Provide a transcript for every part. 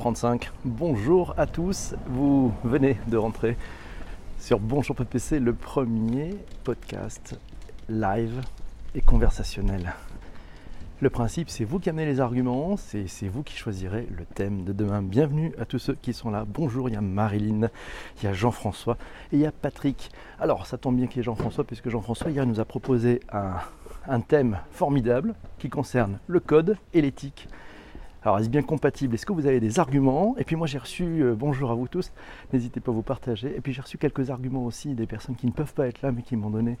35. Bonjour à tous, vous venez de rentrer sur Bonjour PPC, le premier podcast live et conversationnel. Le principe, c'est vous qui amenez les arguments, c'est vous qui choisirez le thème de demain. Bienvenue à tous ceux qui sont là. Bonjour, il y a Marilyn, il y a Jean-François et il y a Patrick. Alors, ça tombe bien qu'il y ait Jean-François, puisque Jean-François hier nous a proposé un thème formidable qui concerne le code et l'éthique. Alors, est-ce bien compatible? Est-ce que vous avez des arguments? Et puis moi, j'ai reçu, euh, bonjour à vous tous, n'hésitez pas à vous partager. Et puis j'ai reçu quelques arguments aussi des personnes qui ne peuvent pas être là, mais qui m'ont donné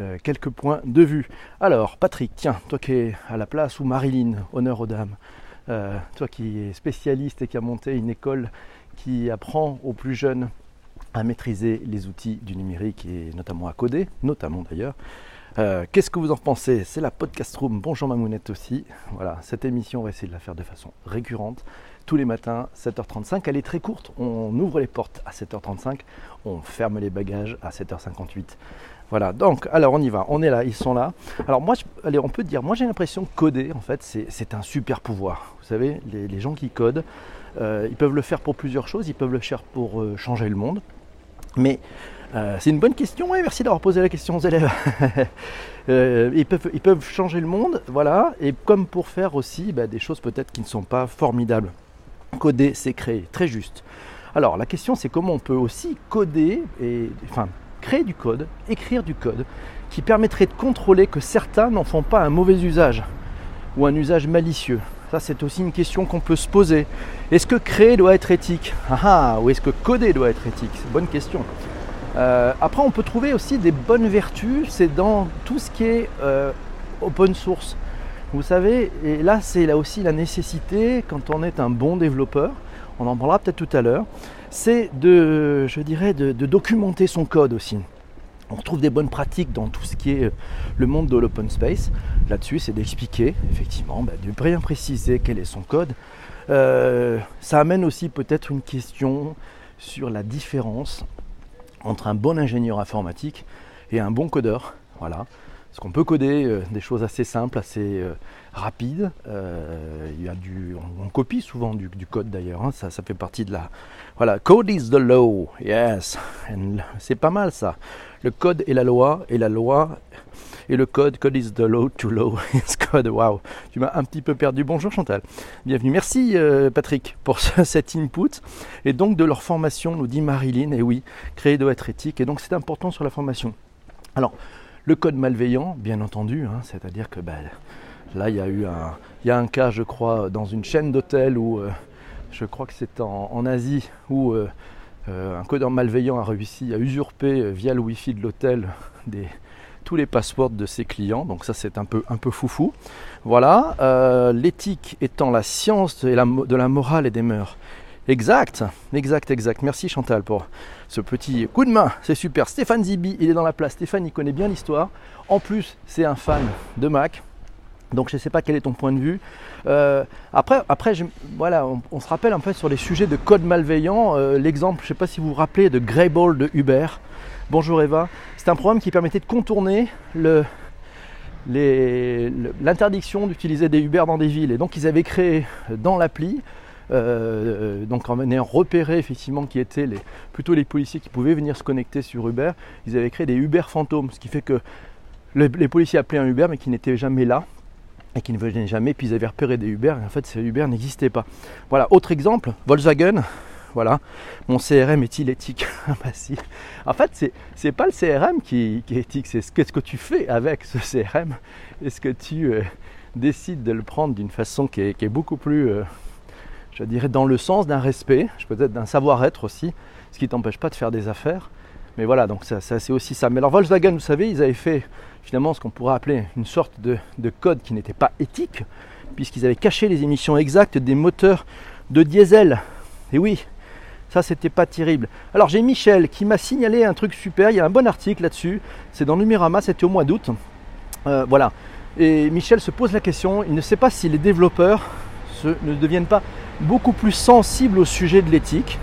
euh, quelques points de vue. Alors, Patrick, tiens, toi qui es à la place, ou Marilyn, honneur aux dames, euh, toi qui es spécialiste et qui a monté une école qui apprend aux plus jeunes à maîtriser les outils du numérique et notamment à coder, notamment d'ailleurs. Euh, qu'est-ce que vous en pensez? C'est la podcast room. Bonjour Mamounette aussi. Voilà, cette émission, on va essayer de la faire de façon récurrente. Tous les matins, 7h35. Elle est très courte. On ouvre les portes à 7h35. On ferme les bagages à 7h58. Voilà, donc, alors on y va. On est là, ils sont là. Alors moi, allez, on peut dire, moi j'ai l'impression que coder, en fait, c'est un super pouvoir. Vous savez, les, gens qui codent, euh, ils peuvent le faire pour plusieurs choses. Ils peuvent le faire pour euh, changer le monde. Mais euh, c'est une bonne question, et merci d'avoir posé la question aux élèves. Euh, ils, peuvent, changer le monde, voilà, et comme pour faire aussi bah, des choses peut-être qui ne sont pas formidables. Coder, c'est créer, très juste. Alors la question c'est comment on peut aussi coder, et, enfin créer du code, écrire du code, qui permettrait de contrôler que certains n'en font pas un mauvais usage ou un usage malicieux. Ça, c'est aussi une question qu'on peut se poser. Est-ce que créer doit être éthique? Ah, ah, Ou est-ce que coder doit être éthique? C'est bonne question. Euh, après, on peut trouver aussi des bonnes vertus, c'est dans tout ce qui est euh, open source. Vous savez, et là, c'est là aussi la nécessité, quand on est un bon développeur, on en parlera peut-être tout à l'heure, c'est de, je dirais, de, documenter son code aussi. On retrouve des bonnes pratiques dans tout ce qui est le monde de l'open space. Là-dessus, c'est d'expliquer, effectivement, bah, de bien préciser quel est son code. Euh, ça amène aussi peut-être une question sur la différence entre un bon ingénieur informatique et un bon codeur. Voilà. Parce qu'on peut coder euh, des choses assez simples, assez euh, rapides. Euh, y a du, on, copie souvent du, code d'ailleurs. Hein. ça, ça fait partie de la. Voilà, code is the law. Yes. C'est pas mal ça. Le code est la loi et la loi et le code, code is the law to law is code. Waouh, tu m'as un petit peu perdu. Bonjour Chantal, bienvenue. Merci Patrick pour cet input. Et donc de leur formation, nous dit Marilyn, et oui, créer doit être éthique. Et donc c'est important sur la formation. Alors, le code malveillant, bien entendu, hein, c'est-à-dire que ben, là, il y a eu un, y a un cas, je crois, dans une chaîne d'hôtels où, euh, je crois que c'est en, Asie, où euh, euh, un codeur malveillant a réussi à usurper via le Wi-Fi de l'hôtel les passeports de ses clients. Donc ça, c'est un peu, un peu foufou. Voilà, l'éthique étant la science de la morale et des mœurs. Exact, exact, exact. Merci Chantal pour ce petit coup de main. C'est super. Stéphane Zibi, il est dans la place. Stéphane, il connaît bien l'histoire. En plus, c'est un fan de Mac. Donc je ne sais pas quel est ton point de vue. Euh, après, après voilà, on, se rappelle un peu sur les sujets de code malveillant. Euh, l'exemple, je ne sais pas si vous vous rappelez de Greyball de Uber. Bonjour Eva. C'est un programme qui permettait de contourner l'interdiction d'utiliser des Uber dans des villes. Et donc ils avaient créé dans l'appli euh, donc en venant repérer effectivement qui étaient plutôt les policiers qui pouvaient venir se connecter sur Uber, ils avaient créé des Uber fantômes, ce qui fait que les, policiers appelaient un Uber mais qui n'était jamais là et qui ne venaient jamais, puis ils avaient repéré des Uber et en fait ces Uber n'existaient pas. Voilà, autre exemple, Volkswagen, voilà, mon CRM est-il éthique? Ah bah si. En fait, c'est, c'est pas le CRM qui, est éthique, c'est ce, qu'est-ce que tu fais avec ce CRM. Est-ce que tu euh, décides de le prendre d'une façon qui est, beaucoup plus euh, je dirais, dans le sens d'un respect, peut-être d'un savoir-être aussi, ce qui ne t'empêche pas de faire des affaires. Mais voilà, donc ça, c'est aussi ça. Mais alors Volkswagen, vous savez, ils avaient fait finalement ce qu'on pourrait appeler une sorte de, code qui n'était pas éthique, puisqu'ils avaient caché les émissions exactes des moteurs de diesel. Et oui, ça c'était pas terrible. Alors j'ai Michel qui m'a signalé un truc super, il y a un bon article là-dessus, c'est dans Numérama, c'était au mois d'août. Euh, voilà. Et Michel se pose la question, il ne sait pas si les développeurs ne deviennent pas beaucoup plus sensible au sujet de l'éthique.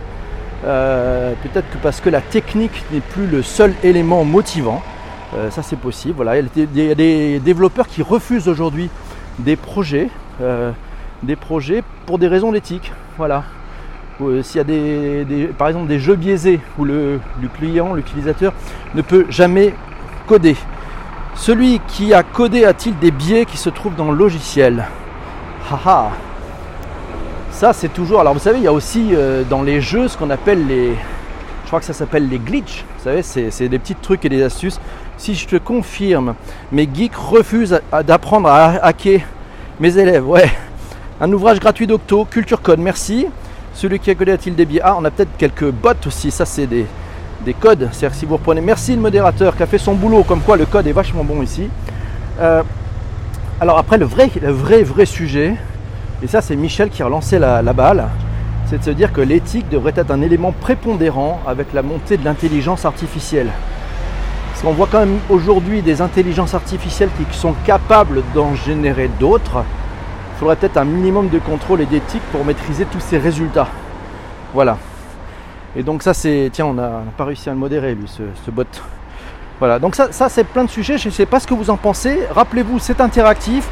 Euh, peut-être que parce que la technique n'est plus le seul élément motivant. Euh, ça c'est possible. Voilà. Il y a des développeurs qui refusent aujourd'hui des projets, des projets pour des raisons d'éthique. Voilà. Euh, s'il y a des, par exemple des jeux biaisés où le, client, l'utilisateur ne peut jamais coder. Celui qui a codé a-t-il des biais qui se trouvent dans le logiciel? Haha Ça c'est toujours. Alors vous savez, il y a aussi euh, dans les jeux ce qu'on appelle les. Je crois que ça s'appelle les glitches. Vous savez, c'est des petits trucs et des astuces. Si je te confirme, mes geeks refusent d'apprendre à hacker mes élèves. Ouais. Un ouvrage gratuit d'Octo, Culture Code, merci. Celui qui a codé a-t-il des Ah, on a peut-être quelques bots aussi. Ça, c'est des, codes. C'est-à-dire si vous reprenez. Merci le modérateur qui a fait son boulot, comme quoi le code est vachement bon ici. Euh, alors après, le vrai, le vrai, vrai sujet, et ça, c'est Michel qui a relancé la, la balle, c'est de se dire que l'éthique devrait être un élément prépondérant avec la montée de l'intelligence artificielle. Parce qu'on voit quand même aujourd'hui des intelligences artificielles qui sont capables d'en générer d'autres il faudrait peut-être un minimum de contrôle et d'éthique pour maîtriser tous ces résultats. Voilà. Et donc ça c'est. Tiens, on n'a pas réussi à le modérer lui, ce, bot. Voilà, donc ça, ça c'est plein de sujets, je ne sais pas ce que vous en pensez. Rappelez-vous, c'est interactif.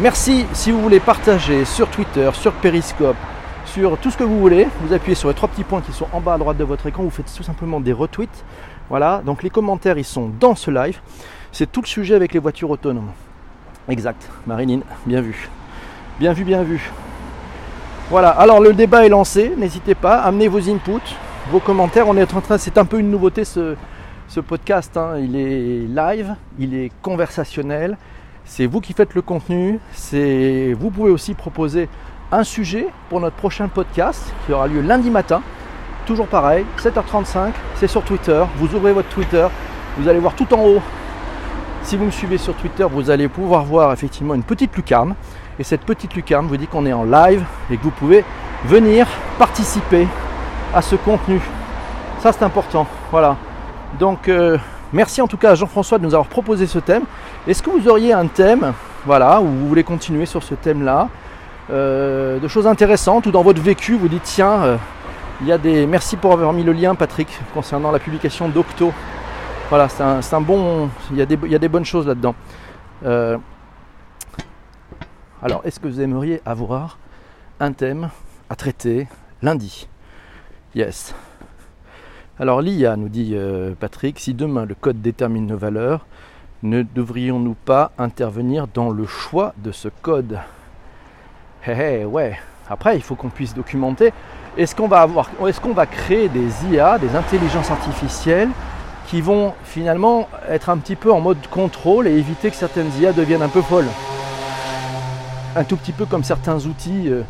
Merci si vous voulez partager sur Twitter, sur Periscope, sur tout ce que vous voulez. Vous appuyez sur les trois petits points qui sont en bas à droite de votre écran, vous faites tout simplement des retweets. Voilà, donc les commentaires ils sont dans ce live. C'est tout le sujet avec les voitures autonomes. Exact, Marilyn, bien vu. Bien vu, bien vu. Voilà, alors le débat est lancé, n'hésitez pas, amenez vos inputs, vos commentaires. On est en train, c'est un peu une nouveauté ce, podcast. Hein. Il est live, il est conversationnel. C'est vous qui faites le contenu. C'est, vous pouvez aussi proposer un sujet pour notre prochain podcast qui aura lieu lundi matin. Toujours pareil, 7h35, c'est sur Twitter. Vous ouvrez votre Twitter, vous allez voir tout en haut. Si vous me suivez sur Twitter, vous allez pouvoir voir effectivement une petite lucarne et cette petite lucarne vous dit qu'on est en live et que vous pouvez venir participer à ce contenu. Ça c'est important. Voilà. Donc euh, merci en tout cas à Jean-François de nous avoir proposé ce thème. Est-ce que vous auriez un thème, voilà, où vous voulez continuer sur ce thème-là, euh, de choses intéressantes ou dans votre vécu vous dites tiens, euh, il y a des. Merci pour avoir mis le lien, Patrick, concernant la publication d'Octo. Voilà, c'est un, bon. Il y, a des, il y, a des, bonnes choses là-dedans. Alors, est-ce que vous aimeriez avoir un thème à traiter lundi? Yes. Alors, l'IA, nous dit euh, Patrick, si demain le code détermine nos valeurs, ne devrions-nous pas intervenir dans le choix de ce code? Hé hé, ouais. Après, il faut qu'on puisse documenter. Est-ce qu'on va est-ce qu'on va créer des IA, des intelligences artificielles qui vont finalement être un petit peu en mode contrôle et éviter que certaines IA deviennent un peu folles? Un tout petit peu comme certains outils euh,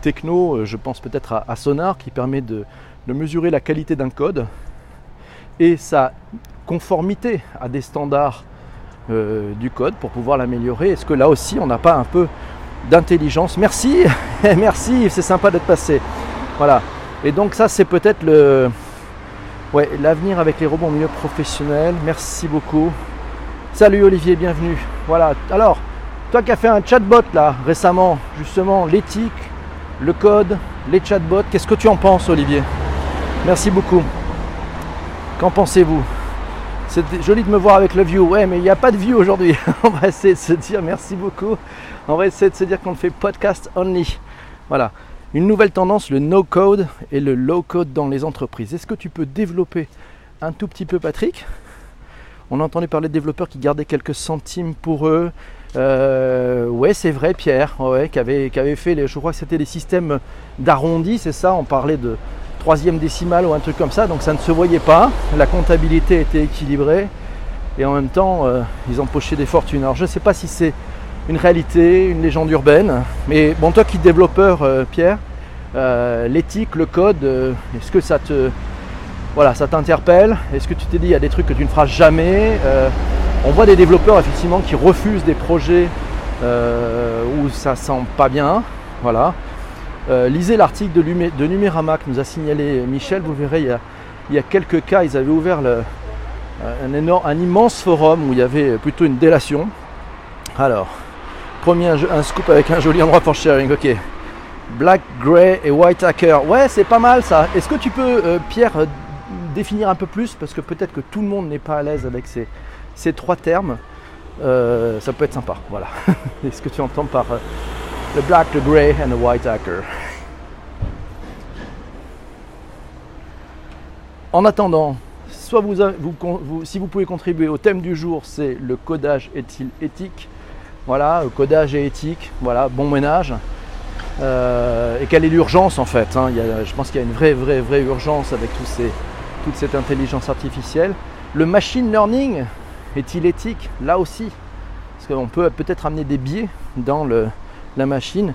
techno, euh, je pense peut-être à, Sonar, qui permet de, mesurer la qualité d'un code et sa conformité à des standards euh, du code pour pouvoir l'améliorer. Est-ce que là aussi on n'a pas un peu d'intelligence? Merci, merci, c'est sympa d'être passé. Voilà. Et donc ça c'est peut-être le ouais, l'avenir avec les robots en milieu professionnel. Merci beaucoup. Salut Olivier, bienvenue. Voilà. Alors, toi qui as fait un chatbot là récemment, justement, l'éthique, le code, les chatbots, qu'est-ce que tu en penses Olivier? Merci beaucoup. Qu'en pensez-vous? C'est joli de me voir avec le view. Ouais, mais il n'y a pas de view aujourd'hui. On va essayer de se dire merci beaucoup. On va essayer de se dire qu'on fait podcast only. Voilà. Une nouvelle tendance, le no-code et le low-code dans les entreprises. Est-ce que tu peux développer un tout petit peu, Patrick? On a entendu parler de développeurs qui gardaient quelques centimes pour eux, euh, ouais, c'est vrai, Pierre, ouais, qui, avait, fait, les, je crois que c'était des systèmes d'arrondi, c'est ça, on parlait de troisième décimale ou un truc comme ça, donc ça ne se voyait pas, la comptabilité était équilibrée, et en même temps, euh, ils empochaient des fortunes. Alors je ne sais pas si c'est une réalité, une légende urbaine, mais bon, toi qui es développeur, euh, Pierre, l'éthique, le code, est-ce que ça te... Voilà, ça t'interpelle? Est-ce que tu t'es dit, il y a des trucs que tu ne feras jamais on voit des développeurs effectivement qui refusent des projets euh, où ça sent pas bien. Voilà. Euh, lisez l'article de, de que nous a signalé Michel, vous verrez, il y a, quelques cas, ils avaient ouvert un immense forum où il y avait plutôt une délation. Alors, premier un, scoop avec un joli endroit pour sharing, ok. Black, Grey et White Hacker. Ouais, c'est pas mal ça. Est-ce que tu peux, euh, Pierre, définir un peu plus? Parce que peut-être que tout le monde n'est pas à l'aise avec ces, ces trois termes, euh, ça peut être sympa. Voilà. ce que tu entends par euh, le black, le grey and the white hacker En attendant, soit vous, si vous pouvez contribuer au thème du jour, c'est le codage est-il éthique? Voilà, le codage est éthique, voilà, bon ménage. Euh, et quelle est l'urgence en fait hein? Je pense qu'il y a une vraie, vraie, vraie urgence avec toute cette intelligence artificielle. Le machine learning est-il éthique Là aussi, parce qu'on peut peut-être amener des biais dans la machine.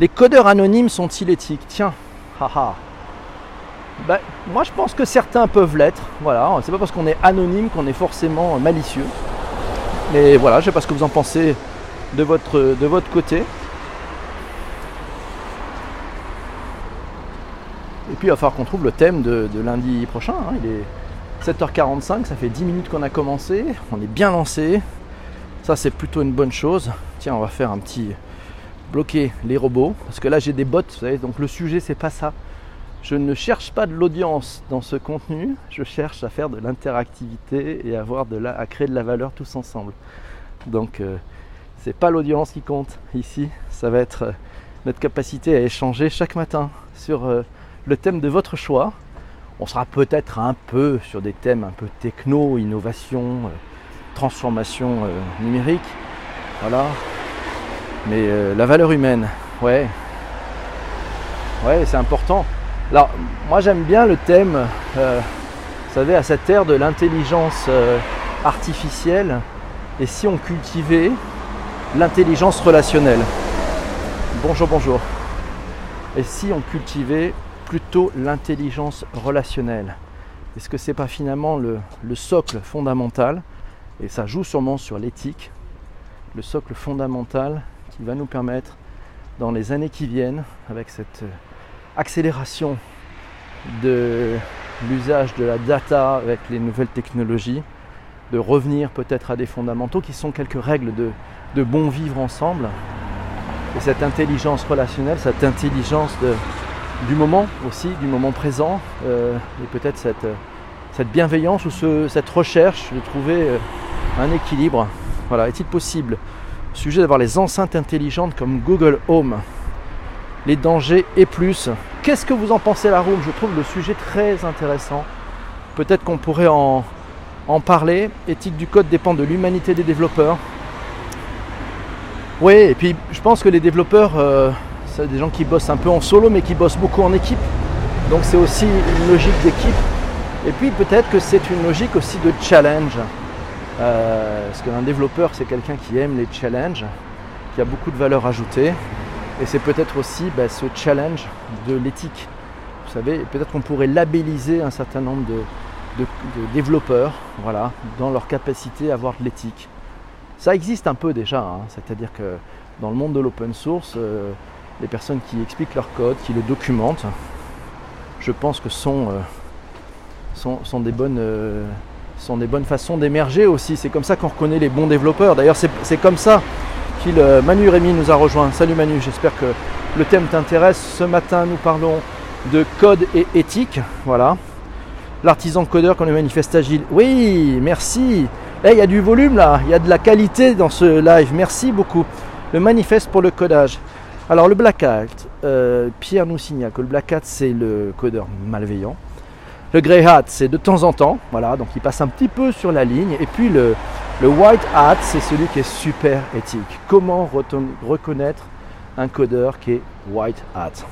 Les codeurs anonymes sont-ils éthiques Tiens, haha. Ben, moi je pense que certains peuvent l'être. Voilà, c'est pas parce qu'on est anonyme qu'on est forcément malicieux. Mais voilà, je sais pas ce que vous en pensez de votre, de votre côté. Et puis il va falloir qu'on trouve le thème de, lundi prochain. Hein. Il est 7h45, ça fait 10 minutes qu'on a commencé. On est bien lancé. Ça c'est plutôt une bonne chose. Tiens, on va faire un petit bloquer les robots. Parce que là j'ai des bots, vous savez, donc le sujet c'est pas ça. Je ne cherche pas de l'audience dans ce contenu, je cherche à faire de l'interactivité et à, avoir de la, à créer de la valeur tous ensemble. Donc euh, c'est pas l'audience qui compte ici, ça va être euh, notre capacité à échanger chaque matin sur euh, le thème de votre choix. On sera peut-être un peu sur des thèmes un peu techno, innovation, transformation numérique. Voilà. Mais la valeur humaine, ouais. Ouais, c'est important. Alors, moi j'aime bien le thème, euh, vous savez, à cette ère de l'intelligence euh, artificielle, et si on cultivait l'intelligence relationnelle Bonjour, bonjour. Et si on cultivait plutôt l'intelligence relationnelle Est-ce que c'est pas finalement le, le socle fondamental, et ça joue sûrement sur l'éthique, le socle fondamental qui va nous permettre dans les années qui viennent, avec cette accélération de l'usage de la data avec les nouvelles technologies, de revenir peut-être à des fondamentaux qui sont quelques règles de, bon vivre ensemble. Et cette intelligence relationnelle, cette intelligence du moment aussi, du moment présent, euh, et peut-être cette, cette, bienveillance ou cette recherche de trouver euh, un équilibre. Voilà, est-il possible, sujet d'avoir les enceintes intelligentes comme Google Home, les dangers et plus. Qu'est-ce que vous en pensez la room? Je trouve le sujet très intéressant. Peut-être qu'on pourrait en, en parler. Éthique du code dépend de l'humanité des développeurs. Oui, et puis je pense que les développeurs, euh, des gens qui bossent un peu en solo, mais qui bossent beaucoup en équipe. Donc c'est aussi une logique d'équipe. Et puis peut-être que c'est une logique aussi de challenge. Euh, parce qu'un développeur, c'est quelqu'un qui aime les challenges, qui a beaucoup de valeur ajoutée. Et c'est peut-être aussi bah, ce challenge de l'éthique. Vous savez, peut-être qu'on pourrait labelliser un certain nombre de, développeurs voilà, dans leur capacité à avoir de l'éthique. Ça existe un peu déjà, hein. c'est-à-dire que dans le monde de l'open source, euh, les personnes qui expliquent leur code, qui le documentent, je pense que sont, euh, sont, des bonnes, euh, sont des bonnes façons d'émerger aussi. C'est comme ça qu'on reconnaît les bons développeurs. D'ailleurs, c'est comme ça euh, Manu Rémy nous a rejoint. Salut Manu, j'espère que le thème t'intéresse. Ce matin, nous parlons de code et éthique. Voilà. L'artisan codeur comme le manifeste agile. Oui, merci. Eh, il y a du volume là, il y a de la qualité dans ce live. Merci beaucoup. Le manifeste pour le codage. Alors le Black Hat, euh, Pierre nous signale que le Black Hat c'est le codeur malveillant. Le Grey Hat c'est de temps en temps, voilà, donc il passe un petit peu sur la ligne. Et puis le, le white hat, c'est celui qui est super éthique. Comment reconnaître un codeur qui est white hat?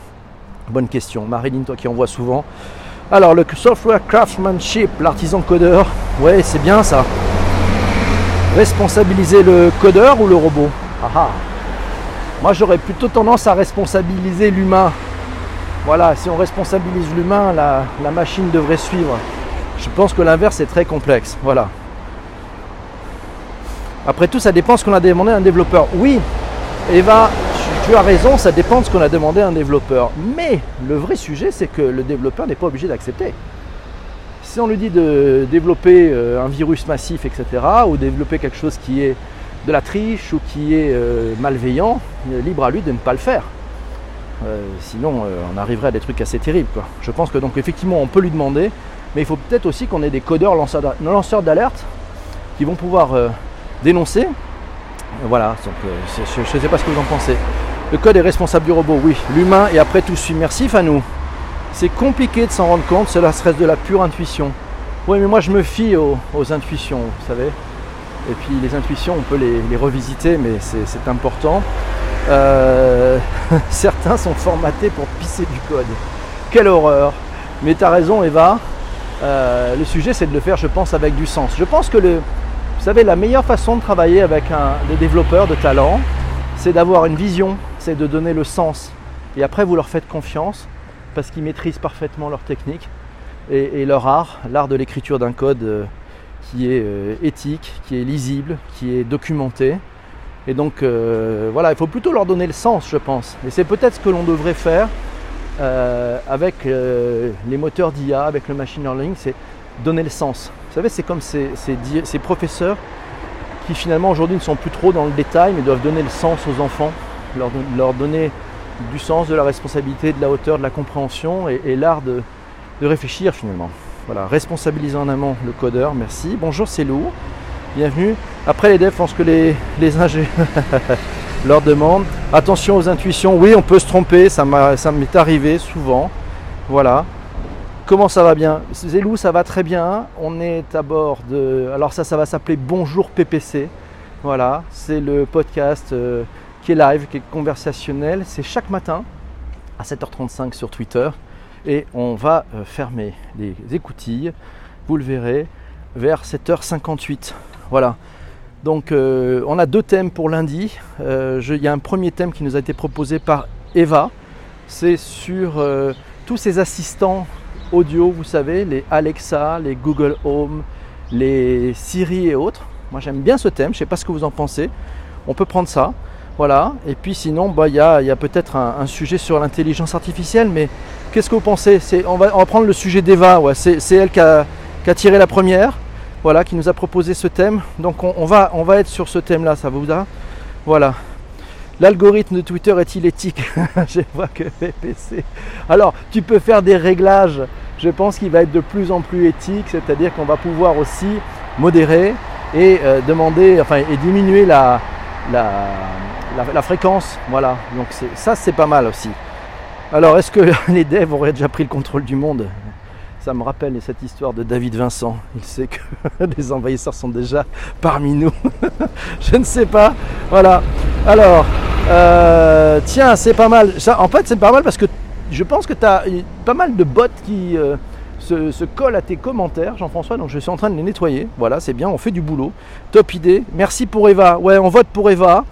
Bonne question. Marilyn, toi qui en vois souvent. Alors, le software craftsmanship, l'artisan codeur, ouais, c'est bien ça. Responsabiliser le codeur ou le robot? Ah, ah. Moi, j'aurais plutôt tendance à responsabiliser l'humain. Voilà, si on responsabilise l'humain, la, machine devrait suivre. Je pense que l'inverse est très complexe. Voilà. Après tout, ça dépend de ce qu'on a demandé à un développeur. Oui, Eva, tu, as raison, ça dépend de ce qu'on a demandé à un développeur. Mais le vrai sujet, c'est que le développeur n'est pas obligé d'accepter. Si on lui dit de développer euh, un virus massif, etc., ou développer quelque chose qui est de la triche ou qui est euh, malveillant, libre à lui de ne pas le faire. Euh, sinon, on arriverait à des trucs assez terribles. Je pense que donc effectivement, on peut lui demander, mais il faut peut-être aussi qu'on ait des codeurs lanceurs d'alerte qui vont pouvoir dénoncer. Voilà, donc, euh, je ne sais pas ce que vous en pensez. Le code est responsable du robot, oui. L'humain est après tout submersif à nous. c'est compliqué de s'en rendre compte, cela serait de la pure intuition. Oui, mais moi je me fie aux, intuitions, vous savez. Et puis les intuitions, on peut les, revisiter, mais c'est important. Euh, certains sont formatés pour pisser du code. Quelle horreur Mais tu as raison, Eva. Euh, le sujet, c'est de le faire, je pense, avec du sens. Je pense que le, vous savez, la meilleure façon de travailler avec des développeurs de talent, c'est d'avoir une vision, c'est de donner le sens. Et après, vous leur faites confiance parce qu'ils maîtrisent parfaitement leur technique et, leur art, l'art de l'écriture d'un code euh, qui est euh, éthique, qui est lisible, qui est documenté. Et donc euh, voilà, il faut plutôt leur donner le sens, je pense. Et c'est peut-être ce que l'on devrait faire avec les moteurs d'IA, avec le machine learning, c'est donner le sens. Vous savez, c'est comme ces, professeurs qui finalement aujourd'hui ne sont plus trop dans le détail, mais doivent donner le sens aux enfants, leur donner du sens, de la responsabilité, de la hauteur, de la compréhension et, l'art de, réfléchir finalement. Voilà, responsabiliser en amont le codeur, merci. Bonjour, c'est Lou, bienvenue. Après les devs, je pense que les, les ingés leur demandent. Attention aux intuitions, oui, on peut se tromper, ça m'est arrivé souvent. Voilà. Comment ça va bien? Zélou, ça va très bien. On est à bord de. Alors, ça, ça va s'appeler Bonjour PPC. Voilà, c'est le podcast. Euh, qui est live, qui est conversationnel. C'est chaque matin à 7h35 sur Twitter. Et on va euh, fermer les écoutilles, vous le verrez, vers 7h58. Voilà. Donc euh, on a deux thèmes pour lundi. Euh, il y a un premier thème qui nous a été proposé par Eva. C'est sur tous ces assistants audio, vous savez, les Alexa, les Google Home, les Siri et autres. Moi j'aime bien ce thème, je ne sais pas ce que vous en pensez. On peut prendre ça. Voilà. Et puis sinon, bah, il y a, peut-être un, sujet sur l'intelligence artificielle, mais qu'est-ce que vous pensez on va, prendre le sujet d'Eva. C'est, elle qui a, tiré la première, voilà, qui nous a proposé ce thème. Donc on, va, on va être sur ce thème-là, ça vous va Voilà. L'algorithme de Twitter est-il éthique Je vois que PPC. Alors, tu peux faire des réglages. Je pense qu'il va être de plus en plus éthique, c'est-à-dire qu'on va pouvoir aussi modérer et euh, demander, enfin, et diminuer la, la, fréquence. Voilà, donc ça c'est pas mal aussi. Alors est-ce que les devs auraient déjà pris le contrôle du monde? Ça me rappelle cette histoire de David Vincent. Il sait que les envahisseurs sont déjà parmi nous. Je ne sais pas. Voilà. Alors, euh, tiens, c'est pas mal. En fait, c'est pas mal parce que je pense que tu as pas mal de bots qui euh, se, se, collent à tes commentaires, Jean-François. Donc, je suis en train de les nettoyer. Voilà, c'est bien. On fait du boulot. Top idée. Merci pour Eva. Ouais, on vote pour Eva.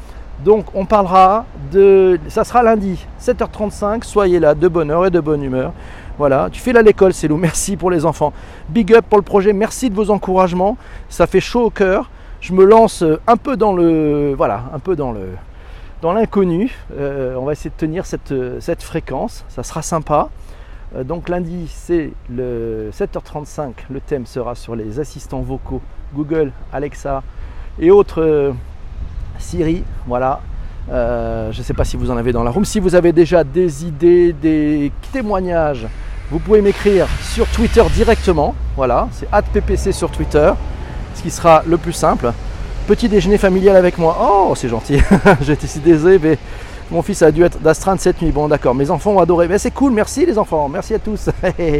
Donc on parlera de... Ça sera lundi, 7h35, soyez là, de bonne heure et de bonne humeur. Voilà, tu fais là l'école, c'est merci pour les enfants. Big up pour le projet, merci de vos encouragements, ça fait chaud au cœur. Je me lance un peu dans le... Voilà, un peu dans le... Dans l'inconnu, euh, on va essayer de tenir cette, cette fréquence, ça sera sympa. Euh, donc lundi, c'est le 7h35, le thème sera sur les assistants vocaux Google, Alexa et autres euh, Siri, voilà. Euh, je ne sais pas si vous en avez dans la room. Si vous avez déjà des idées, des témoignages, vous pouvez m'écrire sur Twitter directement. Voilà, c'est @ppc sur Twitter, ce qui sera le plus simple. Petit déjeuner familial avec moi. Oh, c'est gentil. J'étais si désolé, mais mon fils a dû être d'astreinte cette nuit. Bon, d'accord. Mes enfants ont adoré. Mais c'est cool. Merci les enfants. Merci à tous.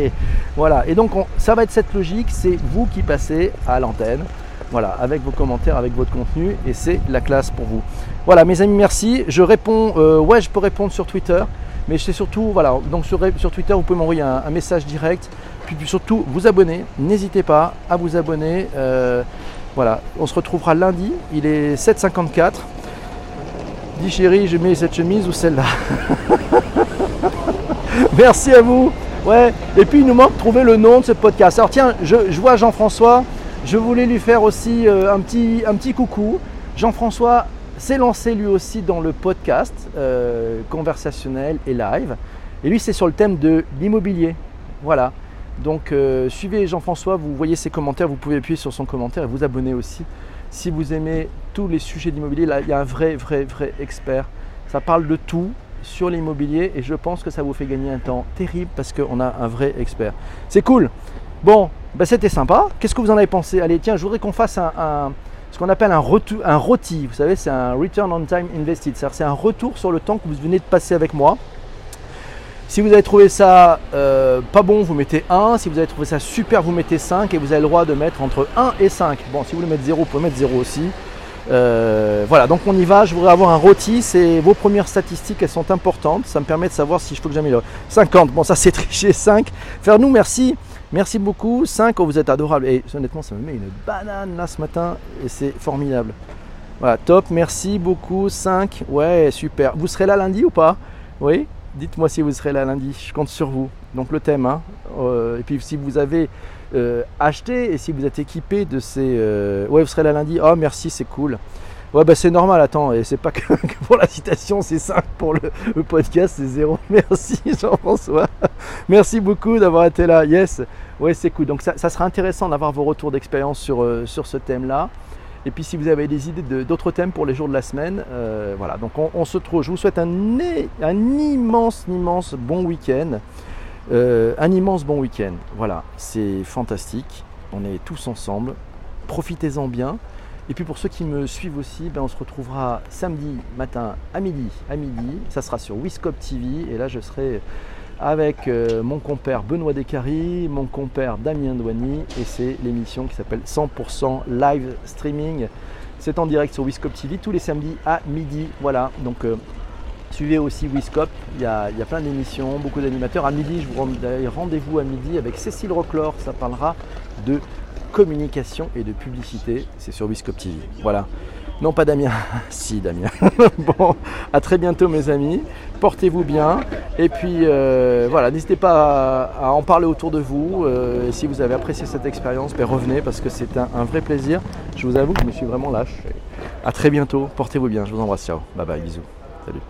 voilà. Et donc, ça va être cette logique. C'est vous qui passez à l'antenne. Voilà, avec vos commentaires, avec votre contenu, et c'est la classe pour vous. Voilà, mes amis, merci. Je réponds, euh, ouais, je peux répondre sur Twitter, mais c'est surtout, voilà, donc sur, Twitter, vous pouvez m'envoyer un, message direct, puis, surtout vous abonner. N'hésitez pas à vous abonner. Euh, voilà, on se retrouvera lundi, il est 7h54. Dis chérie, je mets cette chemise ou celle-là Merci à vous. Ouais, et puis il nous manque de trouver le nom de ce podcast. Alors tiens, je vois Jean-François. Je voulais lui faire aussi euh, un, petit, coucou. Jean-François s'est lancé lui aussi dans le podcast euh, conversationnel et live. Et lui, c'est sur le thème de l'immobilier. Voilà. Donc, euh, suivez Jean-François, vous voyez ses commentaires, vous pouvez appuyer sur son commentaire et vous abonner aussi. Si vous aimez tous les sujets d'immobilier, là, il y a un vrai, vrai, vrai expert. Ça parle de tout sur l'immobilier et je pense que ça vous fait gagner un temps terrible parce qu'on a un vrai expert. C'est cool. Bon, ben, c'était sympa. Qu'est-ce que vous en avez pensé? Allez, tiens, je voudrais qu'on fasse un, ce qu'on appelle un, un ROTI. Vous savez, c'est un Return on Time Invested. C'est un retour sur le temps que vous venez de passer avec moi. Si vous avez trouvé ça euh, pas bon, vous mettez 1. Si vous avez trouvé ça super, vous mettez 5. Et vous avez le droit de mettre entre 1 et 5. Bon, si vous voulez mettre 0, vous pouvez mettre 0 aussi. Euh, voilà, donc on y va. Je voudrais avoir un rôti. C'est vos premières statistiques, elles sont importantes. Ça me permet de savoir si je peux que j'améliore. 50, bon, ça c'est triché. 5. Faire nous, merci. Merci beaucoup. 5, vous êtes adorable. Et honnêtement, ça me met une banane là ce matin. Et c'est formidable. Voilà, top. Merci beaucoup. 5. Ouais, super. Vous serez là lundi ou pas? Oui? Dites-moi si vous serez là lundi, je compte sur vous. Donc le thème, hein. Euh, et puis si vous avez euh, acheté et si vous êtes équipé de ces... Euh, ouais, vous serez là lundi, oh merci, c'est cool. Ouais, bah c'est normal, attends, et c'est pas que, pour la citation, c'est 5 pour le, podcast, c'est 0. Merci Jean-François. Merci beaucoup d'avoir été là. Yes, ouais, c'est cool. Donc ça, sera intéressant d'avoir vos retours d'expérience sur, sur ce thème-là. Et puis si vous avez des idées d'autres thèmes pour les jours de la semaine, euh, voilà. Donc on, se trouve. Je vous souhaite un, un immense, immense bon week-end. Euh, un immense bon week-end. Voilà, c'est fantastique. On est tous ensemble. Profitez-en bien. Et puis pour ceux qui me suivent aussi, ben on se retrouvera samedi matin à midi. À midi, ça sera sur Wiscop TV. Et là, je serai avec euh, mon compère Benoît Descaries, mon compère Damien Douany, et c'est l'émission qui s'appelle 100% Live Streaming. C'est en direct sur Wiscop TV tous les samedis à midi. Voilà, donc euh, suivez aussi Wiscop, il y a, il y a plein d'émissions, beaucoup d'animateurs. À midi, je vous rends rendez-vous à midi avec Cécile Roclor, ça parlera de communication et de publicité, c'est sur Wiscop TV. Voilà. Non, pas Damien. si, Damien. bon, à très bientôt, mes amis. Portez-vous bien. Et puis, euh, voilà, n'hésitez pas à, en parler autour de vous. Euh, si vous avez apprécié cette expérience, ben, revenez parce que c'est un, un, vrai plaisir. Je vous avoue que je me suis vraiment lâche. À très bientôt. Portez-vous bien. Je vous embrasse. Ciao. Bye bye. Bisous. Salut.